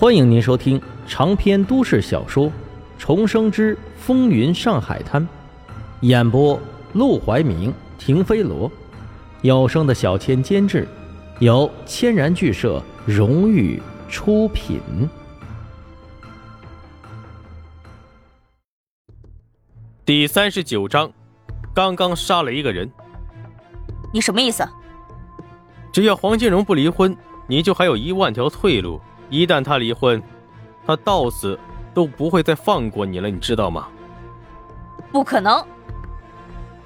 欢迎您收听长篇都市小说《重生之风云上海滩》，演播：陆怀明、停飞罗，有声的小千监制，由千然剧社荣誉出品。第三十九章，刚刚杀了一个人。你什么意思？只要黄金荣不离婚，你就还有一万条退路。一旦他离婚，他到死都不会再放过你了，你知道吗？不可能！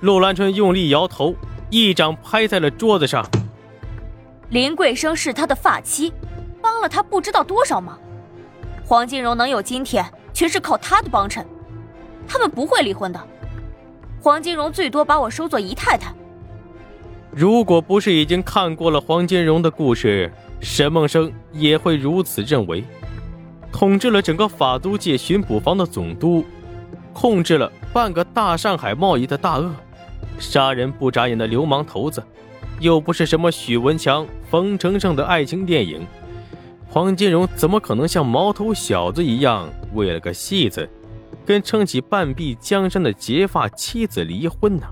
陆兰春用力摇头，一掌拍在了桌子上。林桂生是他的发妻，帮了他不知道多少忙。黄金荣能有今天，全是靠他的帮衬。他们不会离婚的。黄金荣最多把我收做姨太太。如果不是已经看过了黄金荣的故事，沈梦生也会如此认为。统治了整个法租界巡捕房的总督，控制了半个大上海贸易的大鳄，杀人不眨眼的流氓头子，又不是什么许文强、冯程程的爱情电影，黄金荣怎么可能像毛头小子一样，为了个戏子，跟撑起半壁江山的结发妻子离婚呢？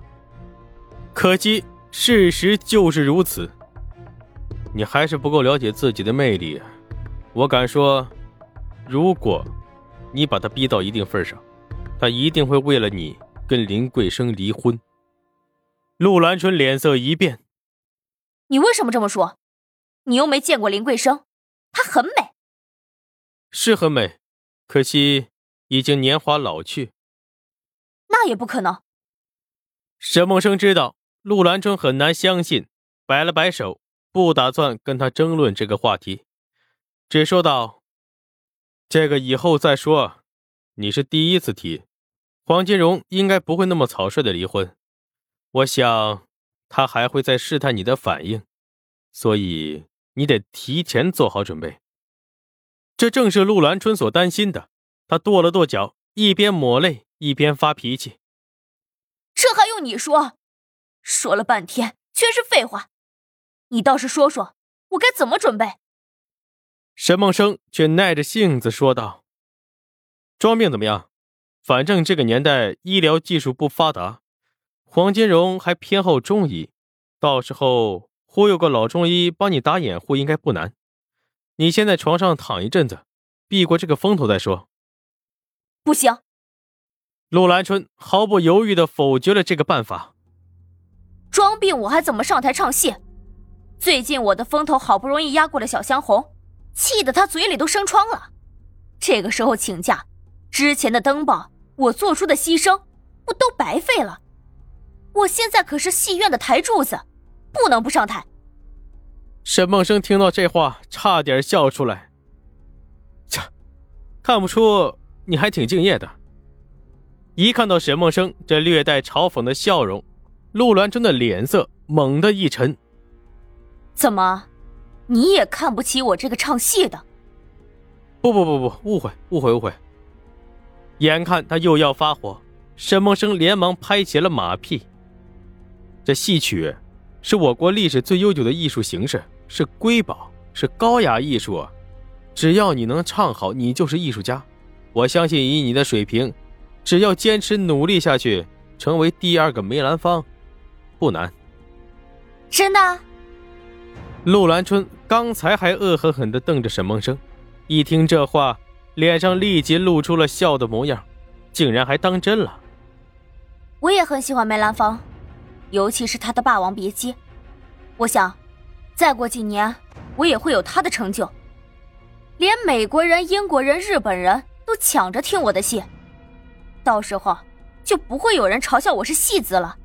可惜。事实就是如此，你还是不够了解自己的魅力。我敢说，如果你把他逼到一定份上，他一定会为了你跟林桂生离婚。陆兰春脸色一变：“你为什么这么说？你又没见过林桂生，她很美，是很美，可惜已经年华老去。那也不可能。”沈梦生知道。陆兰春很难相信，摆了摆手，不打算跟他争论这个话题，只说道：“这个以后再说，你是第一次提，黄金荣应该不会那么草率的离婚，我想他还会再试探你的反应，所以你得提前做好准备。”这正是陆兰春所担心的，他跺了跺脚，一边抹泪一边发脾气：“这还用你说？”说了半天全是废话，你倒是说说，我该怎么准备？沈梦生却耐着性子说道：“装病怎么样？反正这个年代医疗技术不发达，黄金荣还偏好中医，到时候忽悠个老中医帮你打掩护应该不难。你先在床上躺一阵子，避过这个风头再说。”不行，陆兰春毫不犹豫的否决了这个办法。装病我还怎么上台唱戏？最近我的风头好不容易压过了小香红，气得她嘴里都生疮了。这个时候请假，之前的登报，我做出的牺牲，不都白费了？我现在可是戏院的台柱子，不能不上台。沈梦生听到这话，差点笑出来。切，看不出你还挺敬业的。一看到沈梦生这略带嘲讽的笑容。陆兰春的脸色猛地一沉。怎么，你也看不起我这个唱戏的？不不不不，误会误会误会。眼看他又要发火，沈梦生连忙拍起了马屁。这戏曲是我国历史最悠久的艺术形式，是瑰宝，是高雅艺术。只要你能唱好，你就是艺术家。我相信以你的水平，只要坚持努力下去，成为第二个梅兰芳。不难，真的。陆兰春刚才还恶狠狠地瞪着沈梦生，一听这话，脸上立即露出了笑的模样，竟然还当真了。我也很喜欢梅兰芳，尤其是他的《霸王别姬》。我想，再过几年，我也会有他的成就，连美国人、英国人、日本人都抢着听我的戏，到时候就不会有人嘲笑我是戏子了。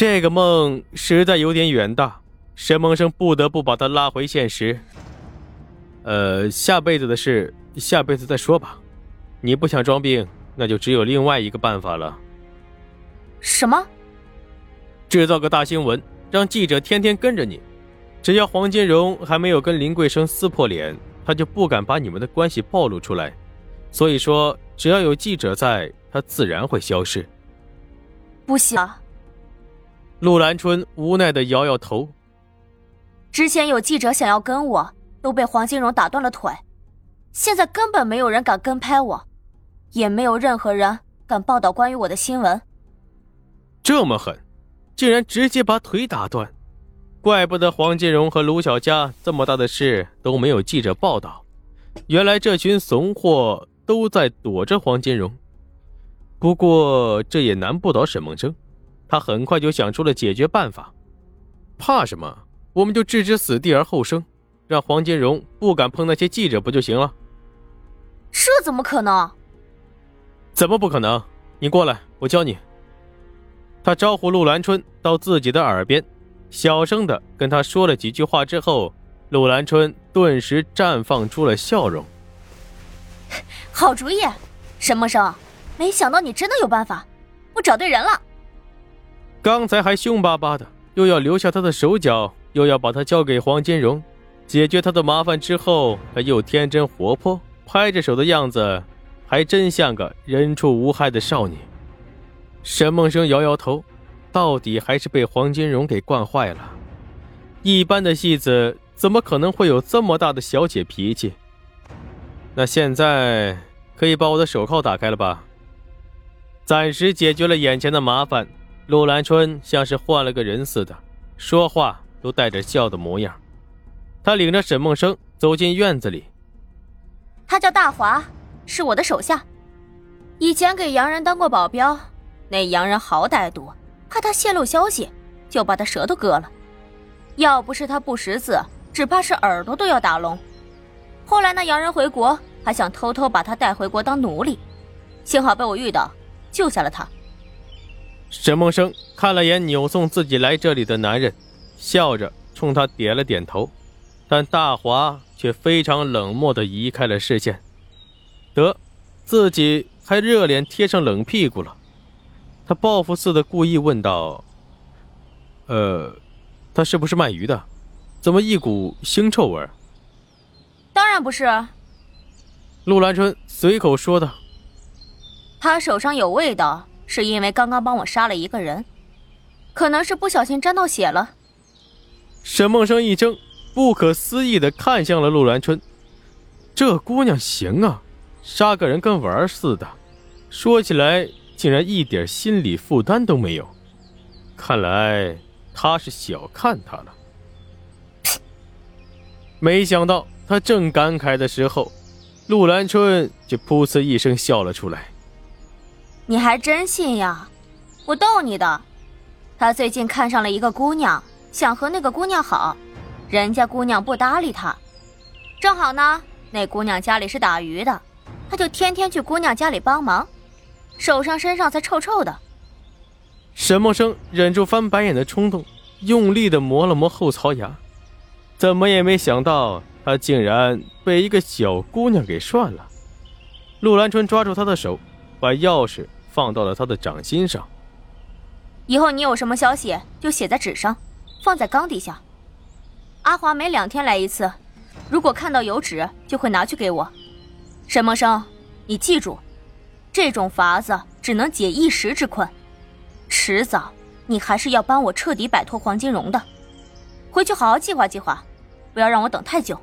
这个梦实在有点远大，沈梦生不得不把他拉回现实。呃，下辈子的事，下辈子再说吧。你不想装病，那就只有另外一个办法了。什么？制造个大新闻，让记者天天跟着你。只要黄金荣还没有跟林桂生撕破脸，他就不敢把你们的关系暴露出来。所以说，只要有记者在，他自然会消失。不行。陆兰春无奈的摇摇头。之前有记者想要跟我，都被黄金荣打断了腿。现在根本没有人敢跟拍我，也没有任何人敢报道关于我的新闻。这么狠，竟然直接把腿打断，怪不得黄金荣和卢小佳这么大的事都没有记者报道。原来这群怂货都在躲着黄金荣。不过这也难不倒沈梦生，他很快就想出了解决办法。怕什么？我们就置之死地而后生，让黄金荣不敢碰那些记者不就行了？这怎么可能？怎么不可能？你过来，我教你。他招呼陆兰春到自己的耳边，小声的跟他说了几句话之后，陆兰春顿时绽放出了笑容。好主意，沈默生，没想到你真的有办法，我找对人了。刚才还凶巴巴的，又要留下他的手脚，又要把他交给黄金荣，解决他的麻烦之后，他又天真活泼，拍着手的样子，还真像个人畜无害的少女。沈梦生摇摇头，到底还是被黄金荣给惯坏了。一般的戏子怎么可能会有这么大的小姐脾气？那现在可以把我的手铐打开了吧？暂时解决了眼前的麻烦，陆兰春像是换了个人似的，说话都带着笑的模样。他领着沈梦生走进院子里。他叫大华，是我的手下，以前给洋人当过保镖。那洋人好歹毒，怕他泄露消息，就把他舌头割了。要不是他不识字，只怕是耳朵都要打聋。后来那洋人回国，还想偷偷把他带回国当奴隶，幸好被我遇到，救下了他。沈梦生看了眼扭送自己来这里的男人，笑着冲他点了点头，但大华却非常冷漠地移开了视线。得，自己还热脸贴上冷屁股了。他报复似的故意问道：“呃，他是不是卖鱼的？怎么一股腥臭味？”“当然不是。”陆兰春随口说道。“他手上有味道，是因为刚刚帮我杀了一个人，可能是不小心沾到血了。”沈梦生一怔，不可思议的看向了陆兰春：“这姑娘行啊，杀个人跟玩似的，说起来……”竟然一点心理负担都没有，看来他是小看他了。没想到他正感慨的时候，陆兰春就噗呲一声笑了出来。你还真信呀？我逗你的。他最近看上了一个姑娘，想和那个姑娘好，人家姑娘不搭理他。正好呢，那姑娘家里是打鱼的，他就天天去姑娘家里帮忙。手上身上才臭臭的。沈梦生忍住翻白眼的冲动，用力的磨了磨后槽牙，怎么也没想到他竟然被一个小姑娘给涮了。陆兰春抓住他的手，把钥匙放到了他的掌心上。以后你有什么消息就写在纸上，放在缸底下。阿华每两天来一次，如果看到有纸，就会拿去给我。沈梦生，你记住。这种法子只能解一时之困，迟早你还是要帮我彻底摆脱黄金荣的。回去好好计划计划，不要让我等太久。